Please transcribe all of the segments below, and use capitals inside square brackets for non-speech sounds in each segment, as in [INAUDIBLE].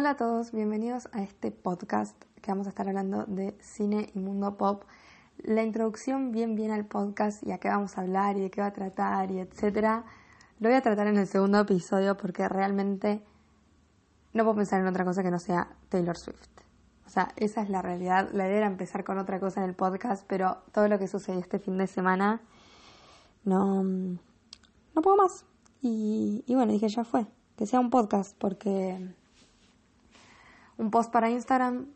Hola a todos, bienvenidos a este podcast que vamos a estar hablando de cine y mundo pop. La introducción bien bien al podcast y a qué vamos a hablar y de qué va a tratar y etcétera, lo voy a tratar en el segundo episodio porque realmente no puedo pensar en otra cosa que no sea Taylor Swift. O sea, esa es la realidad. La idea era empezar con otra cosa en el podcast, pero todo lo que sucedió este fin de semana no, no puedo más. Y, y bueno, dije, ya fue, que sea un podcast porque un post para Instagram,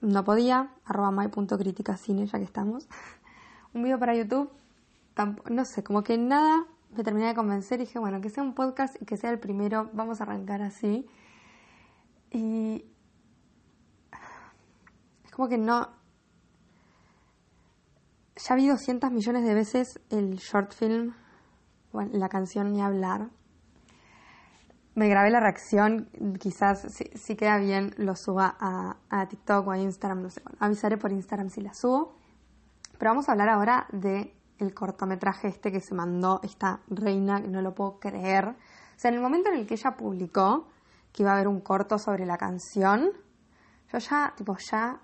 no podía, arroba my.criticacine ya que estamos. Un video para YouTube, no sé, como que nada me terminé de convencer y dije, bueno, que sea un podcast y que sea el primero, vamos a arrancar así. Y es como que no... Ya vi 200 millones de veces el short film, la canción ni hablar me grabé la reacción, quizás si, queda bien lo suba a, TikTok o a Instagram, no sé, avisaré por Instagram si la subo. Pero vamos a hablar ahora de cortometraje este que se mandó esta reina, que no lo puedo creer. O sea, en el momento en el que ella publicó que iba a haber un corto sobre la canción, yo ya, tipo, ya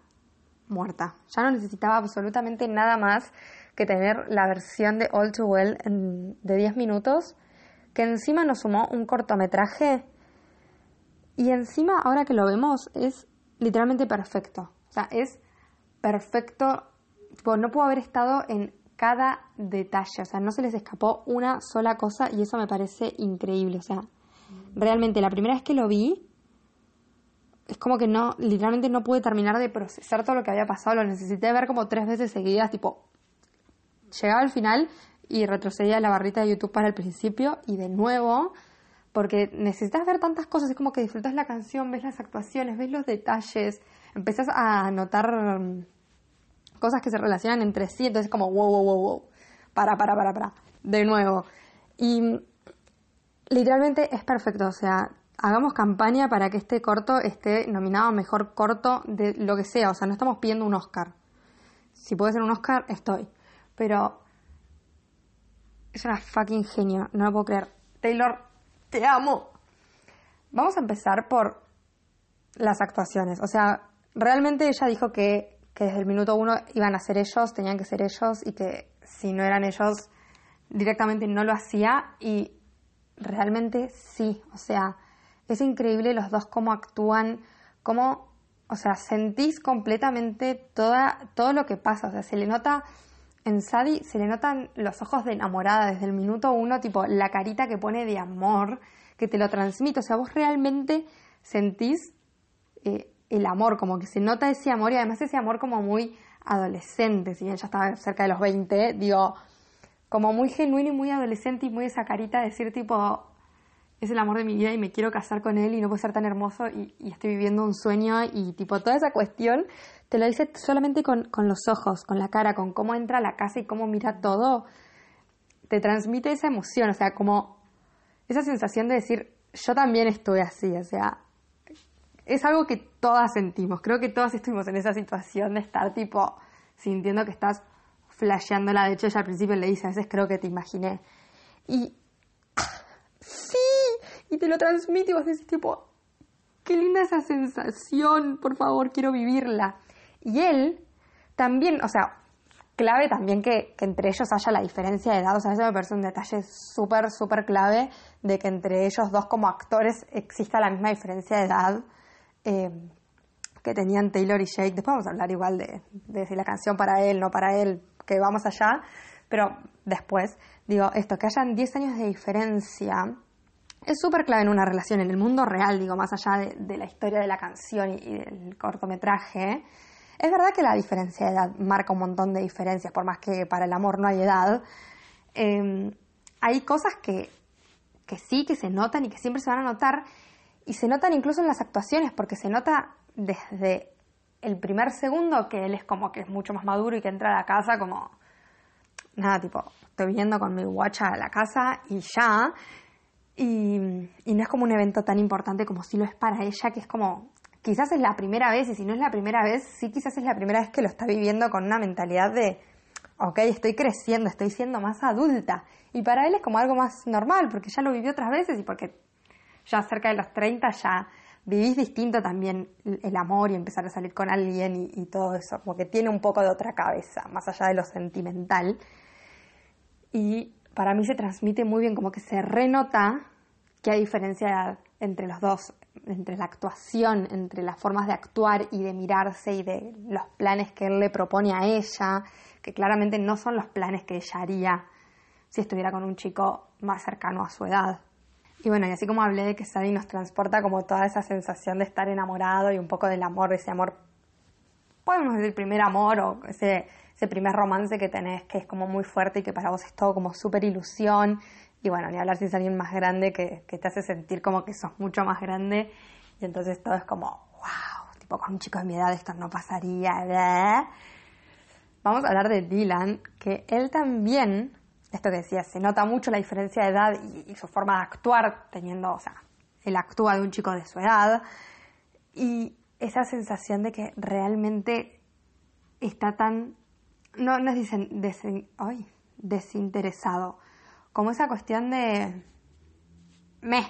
muerta. Ya no necesitaba absolutamente nada más que tener la versión de All Too Well de 10 minutos que encima nos sumó un cortometraje y encima ahora que lo vemos es literalmente perfecto. O sea, es perfecto. no puedo haber estado en cada detalle. O sea, no se les escapó una sola cosa y eso me parece increíble. O sea, realmente la primera vez que lo vi, es como que no, literalmente no pude terminar de procesar todo lo que había pasado. Lo necesité ver como tres veces seguidas, tipo, llegaba al final y retrocedía la barrita de YouTube para el principio y de nuevo, porque necesitas ver tantas cosas, es como que disfrutas la canción, ves las actuaciones, ves los detalles, empezás a notar mm, cosas que se relacionan entre sí, entonces es como wow, wow, wow, wow, para, para, para, para, de nuevo. Y mm, literalmente es perfecto, o sea, hagamos campaña para que este corto esté nominado mejor corto de lo que sea, o sea, no estamos pidiendo un Oscar. Si puede ser un Oscar, estoy. Pero es una fucking genio, no lo puedo creer. Taylor, te amo. Vamos a empezar por las actuaciones. O sea, realmente ella dijo que, que desde el minuto uno iban a ser ellos, tenían que ser ellos y que si no eran ellos directamente no lo hacía y realmente sí, o sea, es increíble los dos cómo actúan, cómo, o sea, sentís completamente toda, todo lo que pasa, o sea, se le nota en Sadie se le notan los ojos de enamorada desde el minuto uno, tipo la carita que pone de amor, que te lo transmite. O sea, vos realmente sentís eh, el amor, como que se nota ese amor y además ese amor como muy adolescente, si bien ya estaba cerca de los 20, digo, como muy genuino y muy adolescente y muy esa carita de decir tipo, es el amor de mi vida y me quiero casar con él y no puede ser tan hermoso y, estoy viviendo un sueño y tipo toda esa cuestión te lo dice solamente con, los ojos, con la cara, con cómo entra a la casa y cómo mira todo. Te transmite esa emoción, o sea, como esa sensación de decir, yo también estoy así, o sea, es algo que todas sentimos. Creo que todas estuvimos en esa situación de estar tipo sintiendo que estás flasheándola. De hecho, ella al principio le dice, a veces creo que te imaginé. Y [CLEARS THROAT] sí, y te lo transmite y vos decís tipo, qué linda esa sensación, por favor, quiero vivirla. Y él también, o sea, clave también que, entre ellos haya la diferencia de edad, o sea, eso me parece un detalle súper, súper clave de que entre ellos dos como actores exista la misma diferencia de edad eh, que tenían Taylor y Jake. Después vamos a hablar igual de, de si la canción para él, no para él, que vamos allá, pero después, digo, esto, que hayan 10 años de diferencia es súper clave en una relación, en el mundo real, digo, más allá de, la historia de la canción y del cortometraje. Es verdad que la diferencia de edad marca un montón de diferencias, por más que para el amor no hay edad. Em, hay cosas que, que sí, que se notan y que siempre se van a notar, y se notan incluso en las actuaciones, porque se nota desde el primer segundo que él es como que es mucho más maduro y que entra a la casa como, nada, tipo, estoy viniendo con mi guacha a la casa y ya. Y, no es como un evento tan importante como si lo es para ella, que es como, quizás es la primera vez, y si no es la primera vez, sí quizás es la primera vez que lo está viviendo con una mentalidad de, ok, estoy creciendo, estoy siendo más adulta. Y para él es como algo más normal, porque ya lo vivió otras veces y porque ya cerca de los 30 ya vivís distinto también el amor y empezar a salir con alguien y, y todo eso, como que tiene un poco de otra cabeza, más allá de lo sentimental. Y para mí se transmite muy bien, como que se renota que hay diferencia entre los dos, entre la actuación, entre las formas de actuar y de mirarse y de los planes que él le propone a ella, que claramente no son los planes que ella haría si estuviera con un chico más cercano a su edad. Y bueno, y así como hablé de que Sadie nos transporta como toda esa sensación de estar enamorado y un poco del amor, ese amor, podemos decir primer amor o ese, ese primer romance que tenés que es como muy fuerte y que para vos es todo como súper ilusión y bueno, ni hablar si es alguien más grande que, te hace sentir como que sos mucho más grande. Y entonces todo es como, wow, tipo con un chico de mi edad esto no pasaría. Vamos a hablar de Dylan, que él también, esto que decía, se nota mucho la diferencia de edad y, y su forma de actuar, teniendo, o sea, él actúa de un chico de su edad. Y esa sensación de que realmente está tan, no, nos dicen, ay, desinteresado. Como esa cuestión de me,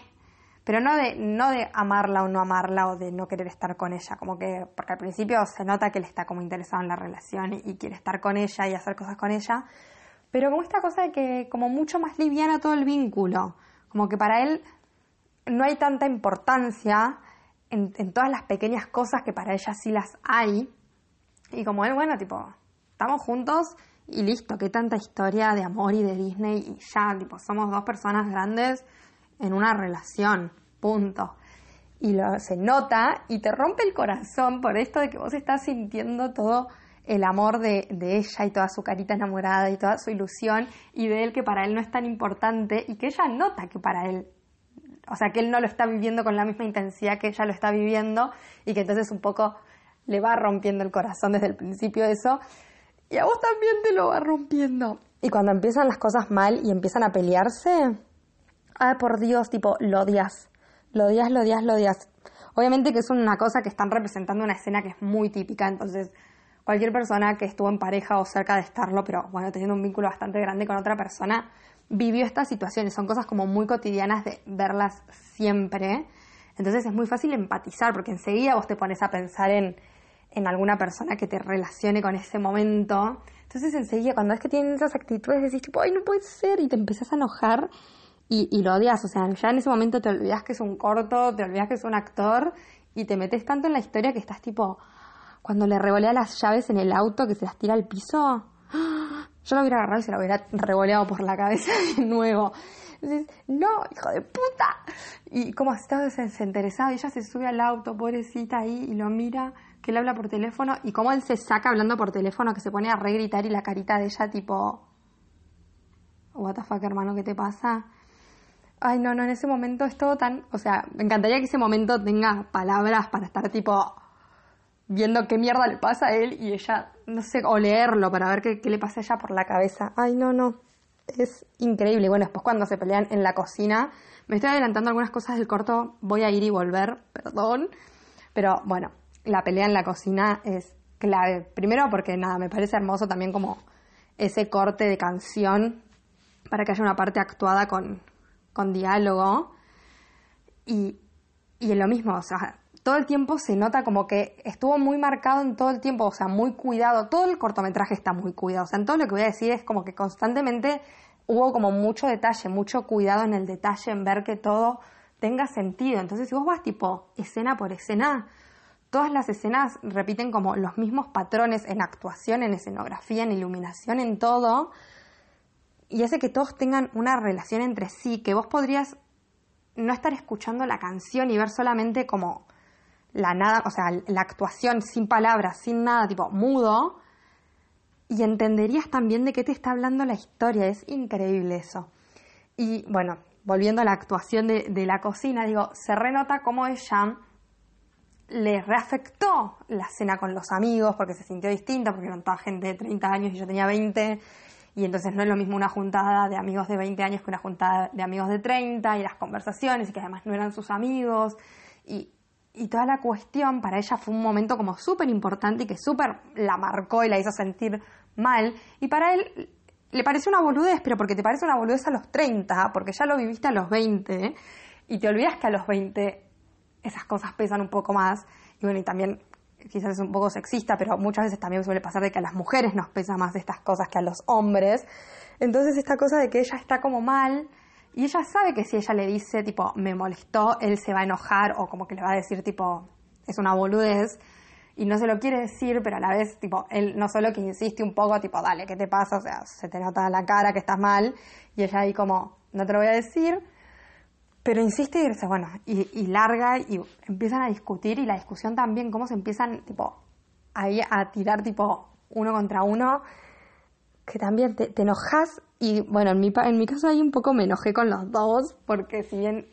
pero no de, no de amarla o no amarla o de no querer estar con ella, como que, porque al principio se nota que él está como interesado en la relación y, quiere estar con ella y hacer cosas con ella, pero como esta cosa de que como mucho más liviana todo el vínculo, como que para él no hay tanta importancia en, en todas las pequeñas cosas que para ella sí las hay, y como él, bueno, tipo, estamos juntos y listo, qué tanta historia de amor y de Disney y ya, tipo, somos dos personas grandes en una relación, punto. Y lo, se nota y te rompe el corazón por esto de que vos estás sintiendo todo el amor de, de, ella y toda su carita enamorada y toda su ilusión y de él que para él no es tan importante y que ella nota que para él, o sea, que él no lo está viviendo con la misma intensidad que ella lo está viviendo y que entonces un poco le va rompiendo el corazón desde el principio eso y a vos también te lo va rompiendo. Y cuando empiezan las cosas mal y empiezan a pelearse, ay por Dios, tipo, lo odias, lo odias, lo odias, lo odias. Obviamente que es una cosa que están representando una escena que es muy típica, entonces cualquier persona que estuvo en pareja o cerca de estarlo, pero bueno, teniendo un vínculo bastante grande con otra persona, vivió estas situaciones. Son cosas como muy cotidianas de verlas siempre. Entonces es muy fácil empatizar porque enseguida vos te pones a pensar en en alguna persona que te relacione con ese momento. Entonces enseguida cuando es que tienen esas actitudes decís tipo, ay, no puede ser, y te empezás a enojar y, y lo odias. O sea, ya en ese momento te olvidas que es un corto, te olvidas que es un actor y te metes tanto en la historia que estás tipo, cuando le revolea las llaves en el auto que se las tira al piso, yo lo hubiera agarrado y se lo hubiera revoleado por la cabeza [LAUGHS] de nuevo. Entonces, no, hijo de puta. Y como estaba desinteresado, ella se sube al auto, pobrecita ahí, y lo mira que él habla por teléfono y cómo él se saca hablando por teléfono, que se pone a regritar y la carita de ella tipo, what the fuck hermano, ¿qué te pasa? Ay, no, no, en ese momento es todo tan, o sea, me encantaría que ese momento tenga palabras para estar tipo viendo qué mierda le pasa a él y ella, no sé, o leerlo para ver qué, qué le pasa a ella por la cabeza. Ay, no, no, es increíble. Bueno, después cuando se pelean en la cocina, me estoy adelantando algunas cosas del corto, voy a ir y volver, perdón, pero bueno, la pelea en la cocina es clave. Primero porque nada, me parece hermoso también como ese corte de canción para que haya una parte actuada con, con diálogo. Y, y lo mismo, o sea, todo el tiempo se nota como que estuvo muy marcado en todo el tiempo, o sea, muy cuidado. Todo el cortometraje está muy cuidado. O sea, en todo lo que voy a decir es como que constantemente hubo como mucho detalle, mucho cuidado en el detalle, en ver que todo tenga sentido. Entonces, si vos vas tipo escena por escena, Todas las escenas repiten como los mismos patrones en actuación, en escenografía, en iluminación, en todo. Y hace que todos tengan una relación entre sí, que vos podrías no estar escuchando la canción y ver solamente como la nada, o sea, la actuación sin palabras, sin nada, tipo mudo, y entenderías también de qué te está hablando la historia. Es increíble eso. Y bueno, volviendo a la actuación de, de la cocina, digo, se renota cómo ella le reafectó la cena con los amigos porque se sintió distinta, porque eran toda gente de 30 años y yo tenía 20, y entonces no es lo mismo una juntada de amigos de 20 años que una juntada de amigos de 30, y las conversaciones, y que además no eran sus amigos, y, y toda la cuestión para ella fue un momento como súper importante y que súper la marcó y la hizo sentir mal, y para él le pareció una boludez, pero porque te parece una boludez a los 30, porque ya lo viviste a los 20, y te olvidas que a los 20 esas cosas pesan un poco más. Y bueno, y también quizás es un poco sexista, pero muchas veces también suele pasar de que a las mujeres nos pesa más estas cosas que a los hombres. Entonces esta cosa de que ella está como mal y ella sabe que si ella le dice tipo me molestó, él se va a enojar o como que le va a decir tipo es una boludez y no se lo quiere decir, pero a la vez tipo él no solo que insiste un poco tipo dale, ¿qué te pasa? O sea, se te nota la cara que estás mal y ella ahí como no te lo voy a decir pero insiste y dice, bueno, y, larga y empiezan a discutir y la discusión también, cómo se empiezan, tipo, ahí a tirar, tipo, uno contra uno, que también te, enojas y, bueno, en mi, en mi caso ahí un poco me enojé con los dos, porque si bien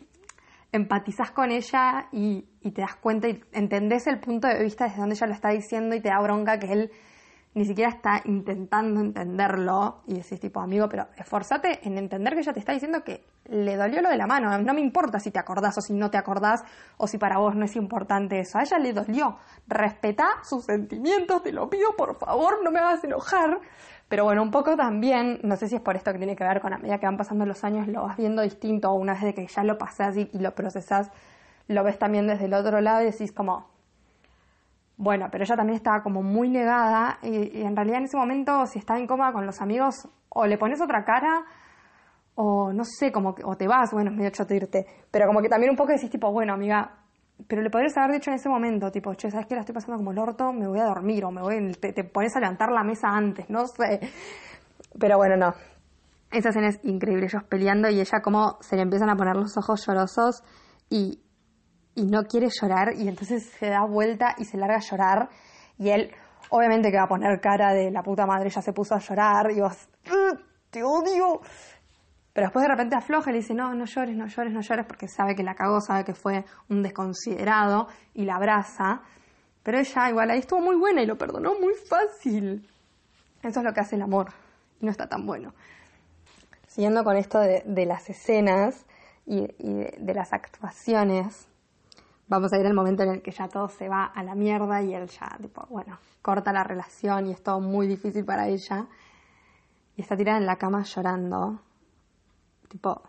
empatizas con ella y, y te das cuenta y entendés el punto de vista desde donde ella lo está diciendo y te da bronca que él ni siquiera está intentando entenderlo y decís tipo, amigo, pero esforzate en entender que ella te está diciendo que le dolió lo de la mano. No me importa si te acordás o si no te acordás o si para vos no es importante eso. A ella le dolió. Respeta sus sentimientos, te lo pido, por favor, no me hagas enojar. Pero bueno, un poco también, no sé si es por esto que tiene que ver con a medida que van pasando los años, lo vas viendo distinto, o una vez de que ya lo pasás y, y lo procesás, lo ves también desde el otro lado y decís como, bueno, pero ella también estaba como muy negada y, en realidad en ese momento si estaba incómoda con los amigos o le pones otra cara o no sé, como que, o te vas, bueno, es [LAUGHS] medio choto irte, pero como que también un poco decís tipo, bueno, amiga, pero le podrías haber dicho en ese momento, tipo, che, ¿sabes qué? La estoy pasando como el orto, me voy a dormir o me voy, te, te pones a levantar la mesa antes, no sé. Pero bueno, no. Esa escena es increíble, ellos peleando y ella como se le empiezan a poner los ojos llorosos y, y no quiere llorar y entonces se da vuelta y se larga a llorar y él obviamente que va a poner cara de la puta madre ya se puso a llorar y vos te odio pero después de repente afloja y le dice no, no llores, no llores, no llores porque sabe que la cagó, sabe que fue un desconsiderado y la abraza. Pero ella igual ahí estuvo muy buena y lo perdonó muy fácil. Eso es lo que hace el amor y no está tan bueno. Siguiendo con esto de, las escenas y, de las actuaciones vamos a ir al momento en el que ya todo se va a la mierda y él ya, tipo, bueno, corta la relación y es todo muy difícil para ella. Y está tirada en la cama llorando. Tipo,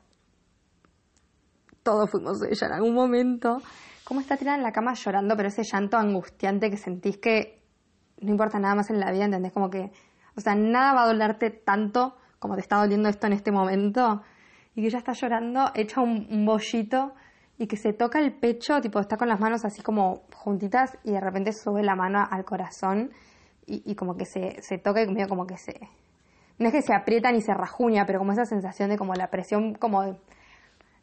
todos fuimos ella en algún momento. ¿Cómo está tirada en la cama llorando, pero ese llanto angustiante que sentís que no importa nada más en la vida, ¿entendés? Como que, o sea, nada va a dolerte tanto como te está doliendo esto en este momento. Y que ella está llorando, echa un, un bollito y que se toca el pecho, tipo está con las manos así como juntitas y de repente sube la mano al corazón y, como que se, se toca y medio como que se... No es que se aprieta ni se rajuña, pero como esa sensación de como la presión, como...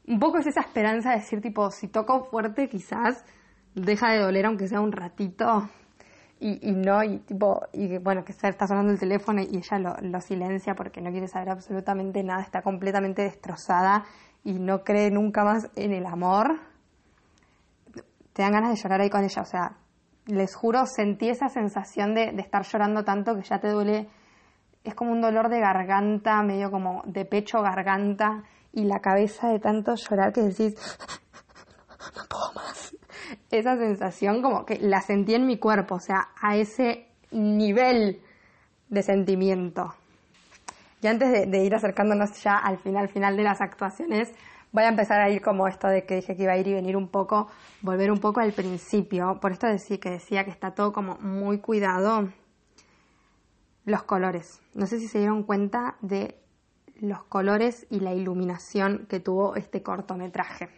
un poco es esa esperanza de decir tipo, si toco fuerte quizás deja de doler aunque sea un ratito y, y no, y tipo, y bueno, que está sonando el teléfono y ella lo, lo silencia porque no quiere saber absolutamente nada, está completamente destrozada y no cree nunca más en el amor, te dan ganas de llorar ahí con ella. O sea, les juro, sentí esa sensación de, estar llorando tanto que ya te duele. Es como un dolor de garganta, medio como de pecho, garganta y la cabeza de tanto llorar que decís, no puedo más. Esa sensación como que la sentí en mi cuerpo, o sea, a ese nivel de sentimiento. Y antes de, ir acercándonos ya al final, final de las actuaciones, voy a empezar a ir como esto de que dije que iba a ir y venir un poco, volver un poco al principio. Por esto decía que decía que está todo como muy cuidado. Los colores. No sé si se dieron cuenta de los colores y la iluminación que tuvo este cortometraje.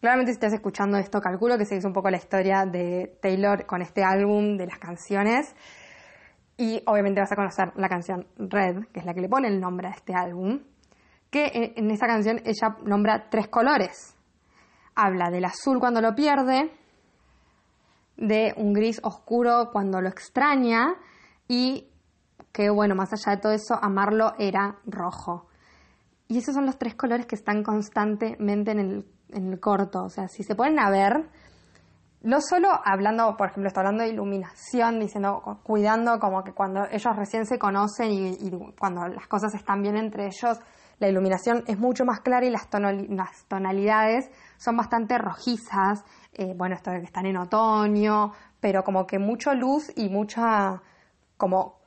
Claramente si estás escuchando esto, calculo que seguís un poco la historia de Taylor con este álbum de las canciones. Y obviamente vas a conocer la canción Red, que es la que le pone el nombre a este álbum, que en, esa canción ella nombra tres colores. Habla del azul cuando lo pierde, de un gris oscuro cuando lo extraña y que bueno, más allá de todo eso, amarlo era rojo. Y esos son los tres colores que están constantemente en el, en el corto. O sea, si se ponen a ver, no solo hablando, por ejemplo, está hablando de iluminación, diciendo, cuidando como que cuando ellos recién se conocen y, cuando las cosas están bien entre ellos, la iluminación es mucho más clara y las, tonalidades son bastante rojizas. Eh, bueno, esto de que están en otoño, pero como que mucho luz y mucha, como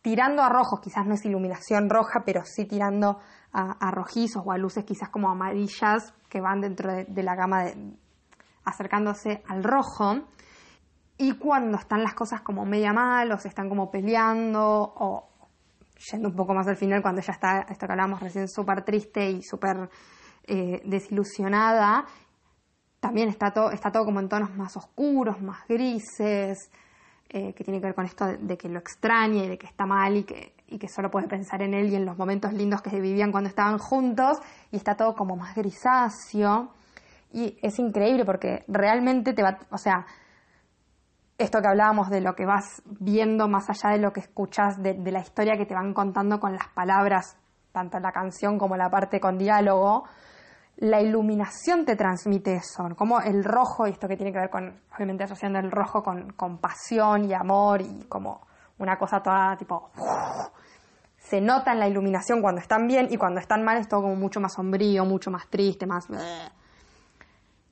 tirando a rojos, quizás no es iluminación roja, pero sí tirando a, rojizos o a luces quizás como amarillas que van dentro de la gama de, acercándose al rojo. Y cuando están las cosas como media mal o se están como peleando o yendo un poco más al final cuando ella está, esto que hablábamos recién, súper triste y súper eh, desilusionada, también está todo, está todo como en tonos más oscuros, más grises, eh, que tiene que ver con esto de, que lo extraña y de que está mal y que, y que solo puede pensar en él y en los momentos lindos que se vivían cuando estaban juntos, y está todo como más grisáceo. Y es increíble porque realmente te va, o sea, esto que hablábamos de lo que vas viendo más allá de lo que escuchas, de, la historia que te van contando con las palabras, tanto la canción como la parte con diálogo, la iluminación te transmite eso, como el rojo, y esto que tiene que ver con, obviamente asociando el rojo con, con pasión y amor y como una cosa toda tipo... se nota en la iluminación cuando están bien y cuando están mal es todo como mucho más sombrío, mucho más triste, más...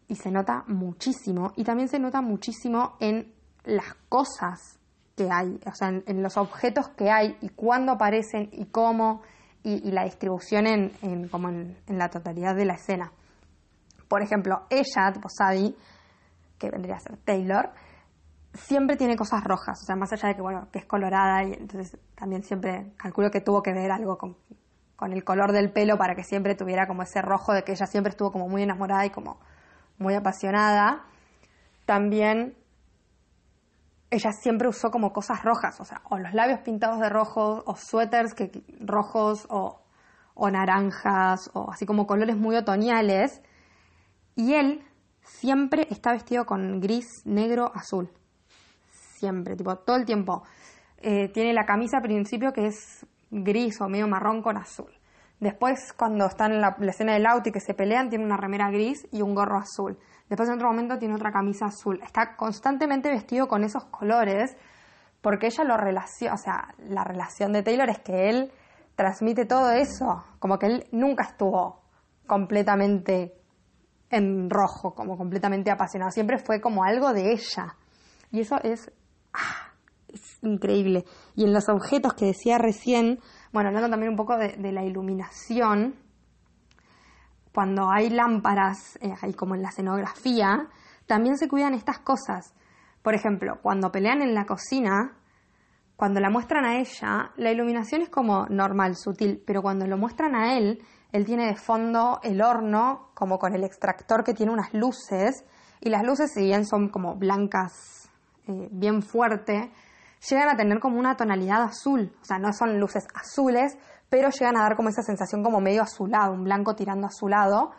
Y se nota muchísimo. Y también se nota muchísimo en las cosas que hay, o sea, en, los objetos que hay y cuándo aparecen y cómo, y, la distribución en, como en, la totalidad de la escena. Por ejemplo, ella, tipo Sadie, que vendría a ser Taylor, siempre tiene cosas rojas, o sea, más allá de que, bueno, que es colorada, y entonces también siempre calculo que tuvo que ver algo con, con el color del pelo para que siempre tuviera como ese rojo de que ella siempre estuvo como muy enamorada y como muy apasionada. También ella siempre usó como cosas rojas, o sea, o los labios pintados de rojo, o suéteres que, rojos, o, o naranjas, o así como colores muy otoñales. Y él siempre está vestido con gris, negro, azul. Siempre, tipo, todo el tiempo. Eh, tiene la camisa al principio que es gris o medio marrón con azul. Después, cuando están en la, escena del auto y que se pelean, tiene una remera gris y un gorro azul. Después en otro momento tiene otra camisa azul. Está constantemente vestido con esos colores porque ella lo relaciona, o sea, la relación de Taylor es que él transmite todo eso, como que él nunca estuvo completamente en rojo, como completamente apasionado, siempre fue como algo de ella. Y eso es, ah, es increíble. Y en los objetos que decía recién, bueno, hablando también un poco de, la iluminación, cuando hay lámparas, eh, como en la escenografía, también se cuidan estas cosas. Por ejemplo, cuando pelean en la cocina, cuando la muestran a ella, la iluminación es como normal, sutil, pero cuando lo muestran a él, él tiene de fondo el horno, como con el extractor que tiene unas luces, y las luces, si bien son como blancas, eh, bien fuerte, llegan a tener como una tonalidad azul, o sea, no son luces azules, pero llegan a dar como esa sensación como medio azulado, un blanco tirando azulado.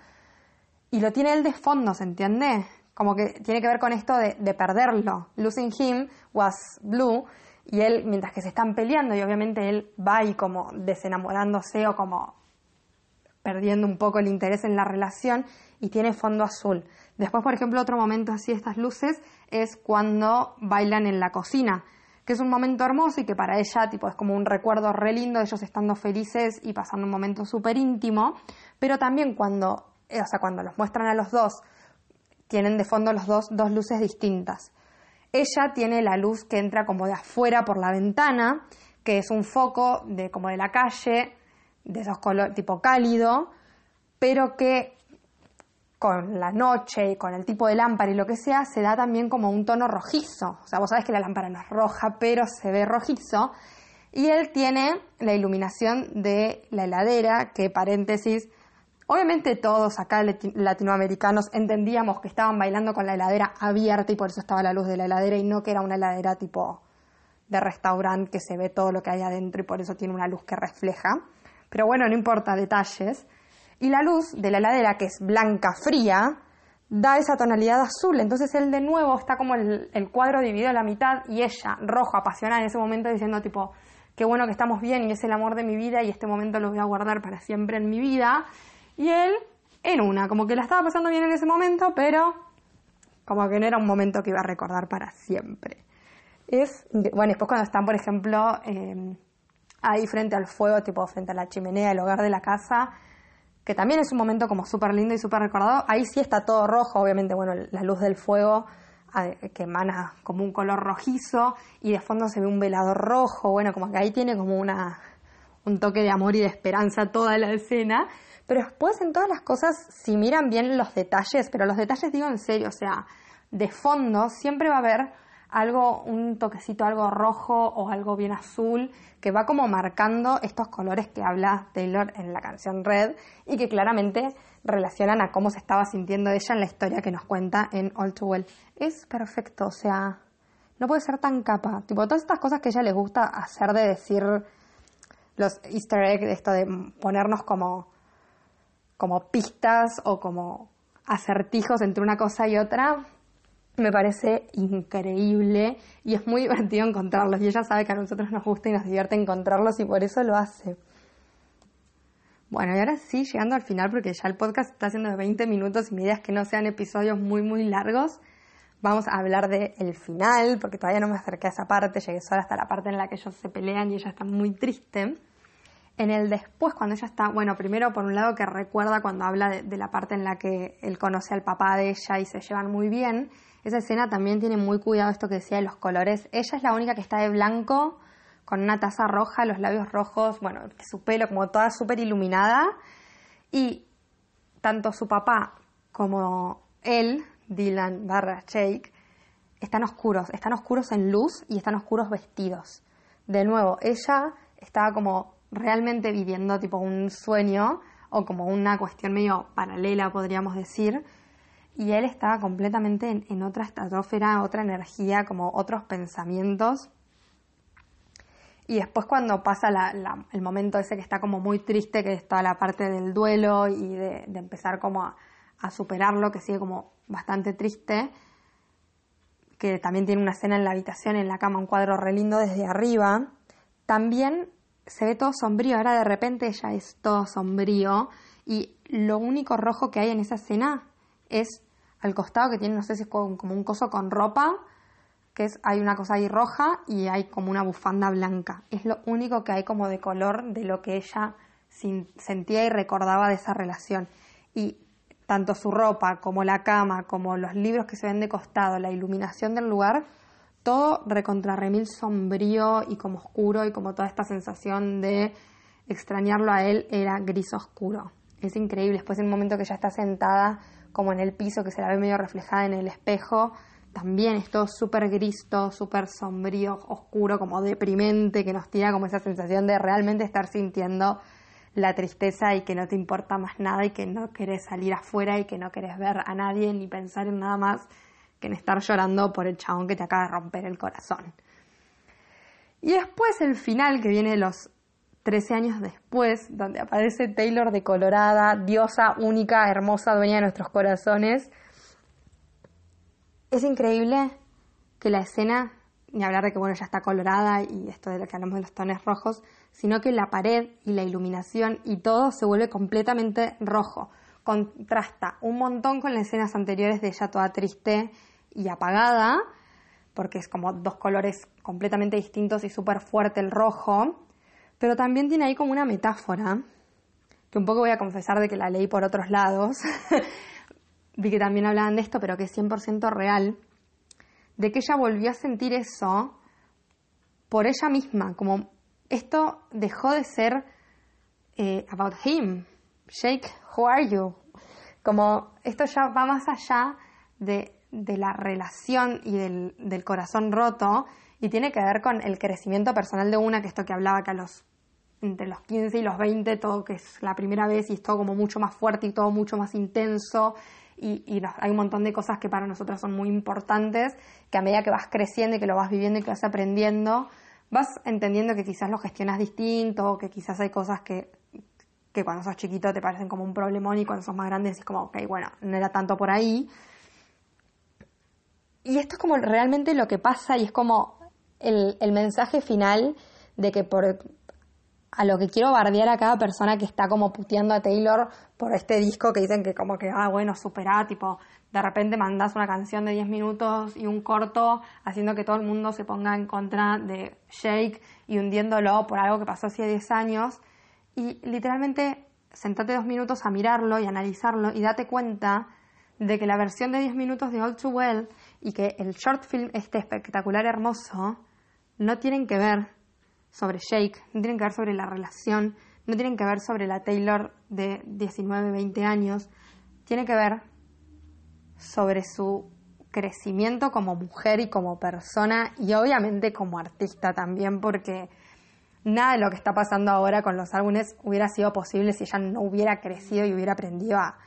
Y lo tiene él de fondo, ¿se entiende? Como que tiene que ver con esto de, perderlo. Losing him was blue. Y él, mientras que se están peleando, y obviamente él va ahí como desenamorándose o como perdiendo un poco el interés en la relación y tiene fondo azul. Después, por ejemplo, otro momento así, estas luces, es cuando bailan en la cocina que es un momento hermoso y que para ella tipo, es como un recuerdo re lindo ellos estando felices y pasando un momento súper íntimo, pero también cuando, eh, o sea, cuando los muestran a los dos, tienen de fondo los dos dos luces distintas. Ella tiene la luz que entra como de afuera por la ventana, que es un foco de como de la calle, de esos colores tipo cálido, pero que con la noche y con el tipo de lámpara y lo que sea, se da también como un tono rojizo. O sea, vos sabés que la lámpara no es roja, pero se ve rojizo. Y él tiene la iluminación de la heladera, que paréntesis, obviamente todos acá latinoamericanos entendíamos que estaban bailando con la heladera abierta y por eso estaba la luz de la heladera y no que era una heladera tipo de restaurante que se ve todo lo que hay adentro y por eso tiene una luz que refleja. Pero bueno, no importa detalles y la luz de la heladera, que es blanca fría, da esa tonalidad azul. Entonces él de nuevo está como el, cuadro dividido a la mitad y ella, rojo, apasionada en ese momento, diciendo tipo, qué bueno que estamos bien y es el amor de mi vida y este momento lo voy a guardar para siempre en mi vida. Y él en una, como que la estaba pasando bien en ese momento, pero como que no era un momento que iba a recordar para siempre. Es, bueno, después cuando están, por ejemplo, eh, ahí frente al fuego, tipo frente a la chimenea del hogar de la casa, que también es un momento como súper lindo y súper recordado. Ahí sí está todo rojo, obviamente, bueno, la luz del fuego que emana como un color rojizo y de fondo se ve un velador rojo, bueno, como que ahí tiene como una, un toque de amor y de esperanza toda la escena, Pero después en todas las cosas, si miran bien los detalles, pero los detalles digo en serio, o sea, de fondo siempre va a haber algo, un toquecito, algo rojo o algo bien azul, que va como marcando estos colores que habla Taylor en la canción Red y que claramente relacionan a cómo se estaba sintiendo ella en la historia que nos cuenta en All Too Well. Es perfecto, o sea, no puede ser tan capa. Tipo, todas estas cosas que ella le gusta hacer de decir los easter eggs, esto de ponernos como, como pistas o como acertijos entre una cosa y otra, me parece increíble y es muy divertido encontrarlos. Y ella sabe que a nosotros nos gusta y nos divierte encontrarlos y por eso lo hace. Bueno, y ahora sí, llegando al final, porque ya el podcast está haciendo de 20 minutos y mi idea es que no sean episodios muy, muy largos. Vamos a hablar del final, porque todavía no me acerqué a esa parte, llegué solo hasta la parte en la que ellos se pelean y ella está muy triste. En el después, cuando ella está, bueno, primero por un lado que recuerda cuando habla de, de la parte en la que él conoce al papá de ella y se llevan muy bien, esa escena también tiene muy cuidado esto que decía de los colores. Ella es la única que está de blanco, con una taza roja, los labios rojos, bueno, su pelo como toda súper iluminada. Y tanto su papá como él, Dylan barra Jake, están oscuros, están oscuros en luz y están oscuros vestidos. De nuevo, ella estaba como realmente viviendo tipo un sueño o como una cuestión medio paralela, podríamos decir, y él estaba completamente en, otra estratosfera, otra energía, como otros pensamientos. Y después cuando pasa el momento ese que está como muy triste, que es toda la parte del duelo y de, empezar como a, superarlo, que sigue como bastante triste, que también tiene una escena en la habitación, en la cama, un cuadro re lindo desde arriba, también se ve todo sombrío, ahora de repente ya es todo sombrío y lo único rojo que hay en esa escena es al costado que tiene, no sé si es como un coso con ropa, que es, hay una cosa ahí roja y hay como una bufanda blanca. Es lo único que hay como de color de lo que ella sentía y recordaba de esa relación. Y tanto su ropa como la cama, como los libros que se ven de costado, la iluminación del lugar, todo recontrarremil sombrío y como oscuro y como toda esta sensación de extrañarlo a él era gris oscuro. Es increíble. Después en un momento que ella está sentada como en el piso que se la ve medio reflejada en el espejo, también es todo súper gris, todo súper sombrío, oscuro, como deprimente, que nos tira como esa sensación de realmente estar sintiendo la tristeza y que no te importa más nada y que no querés salir afuera y que no querés ver a nadie ni pensar en nada más que en estar llorando por el chabón que te acaba de romper el corazón. Y después el final que viene los 13 años después, donde aparece Taylor de Colorada, diosa única, hermosa, dueña de nuestros corazones. Es increíble que la escena, ni hablar de que bueno, ya está colorada y esto de lo que hablamos de los tonos rojos, sino que la pared y la iluminación y todo se vuelve completamente rojo. Contrasta un montón con las escenas anteriores de ella toda triste y apagada, porque es como dos colores completamente distintos y súper fuerte el rojo pero también tiene ahí como una metáfora, que un poco voy a confesar de que la leí por otros lados, [LAUGHS] vi que también hablaban de esto, pero que es 100% real, de que ella volvió a sentir eso por ella misma, como esto dejó de ser eh, about him, Jake, who are you? Como esto ya va más allá de, la relación y del, del, corazón roto y tiene que ver con el crecimiento personal de una, que esto que hablaba que los entre los 15 y los 20, todo que es la primera vez y es todo como mucho más fuerte y todo mucho más intenso. Y, hay un montón de cosas que para nosotros son muy importantes, que a medida que vas creciendo y que lo vas viviendo y que vas aprendiendo, vas entendiendo que quizás lo gestionas distinto, que quizás hay cosas que, que cuando sos chiquito te parecen como un problemón y cuando sos más grande es como, ok, bueno, no era tanto por ahí. Y esto es como realmente lo que pasa y es como el, el mensaje final de que por, a lo que quiero bardear a cada persona que está como puteando a Taylor por este disco que dicen que como que, ah, bueno, supera, tipo, de repente mandas una canción de 10 minutos y un corto haciendo que todo el mundo se ponga en contra de Shake y hundiéndolo por algo que pasó hace 10 años. Y literalmente sentate dos minutos a mirarlo y analizarlo y date cuenta de que la versión de 10 minutos de All Too Well y que el short film este espectacular hermoso no tienen que ver sobre Jake, no tienen que ver sobre la relación, no tienen que ver sobre la Taylor de 19, 20 años, tiene que ver sobre su crecimiento como mujer y como persona y obviamente como artista también porque nada de lo que está pasando ahora con los álbumes hubiera sido posible si ella no hubiera crecido y hubiera aprendido a,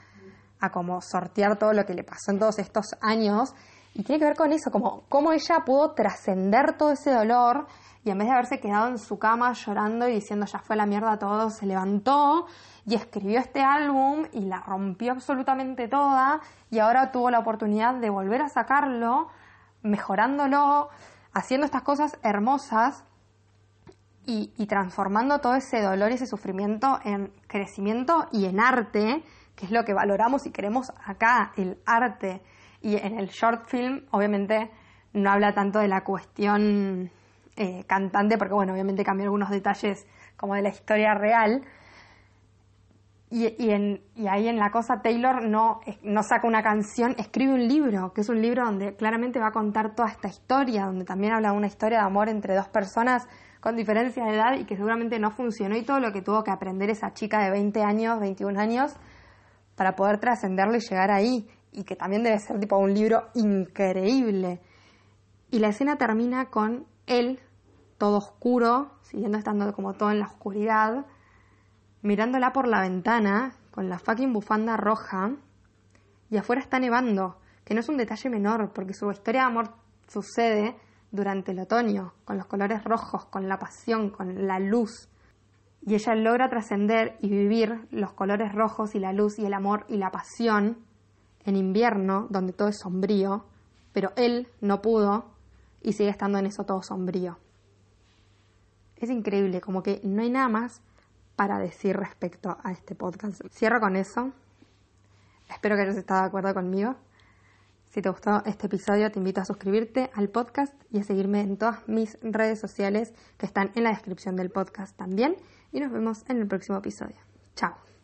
a como sortear todo lo que le pasó en todos estos años. Y tiene que ver con eso, como cómo ella pudo trascender todo ese dolor y en vez de haberse quedado en su cama llorando y diciendo ya fue la mierda todo, se levantó y escribió este álbum y la rompió absolutamente toda y ahora tuvo la oportunidad de volver a sacarlo, mejorándolo, haciendo estas cosas hermosas y, y transformando todo ese dolor y ese sufrimiento en crecimiento y en arte, que es lo que valoramos y queremos acá, el arte. Y en el short film, obviamente, no habla tanto de la cuestión eh, cantante, porque bueno, obviamente cambió algunos detalles como de la historia real. Y, en, y ahí en la cosa Taylor no, no saca una canción, escribe un libro, que es un libro donde claramente va a contar toda esta historia, donde también habla de una historia de amor entre dos personas con diferencia de edad y que seguramente no funcionó y todo lo que tuvo que aprender esa chica de 20 años, 21 años, para poder trascenderlo y llegar ahí. Y que también debe ser tipo un libro increíble. Y la escena termina con él todo oscuro, siguiendo estando como todo en la oscuridad, mirándola por la ventana con la fucking bufanda roja y afuera está nevando, que no es un detalle menor porque su historia de amor sucede durante el otoño, con los colores rojos, con la pasión, con la luz. Y ella logra trascender y vivir los colores rojos y la luz y el amor y la pasión en invierno, donde todo es sombrío, pero él no pudo y sigue estando en eso todo sombrío. Es increíble, como que no hay nada más para decir respecto a este podcast. Cierro con eso. Espero que hayas estado de acuerdo conmigo. Si te gustó este episodio, te invito a suscribirte al podcast y a seguirme en todas mis redes sociales que están en la descripción del podcast también. Y nos vemos en el próximo episodio. Chao.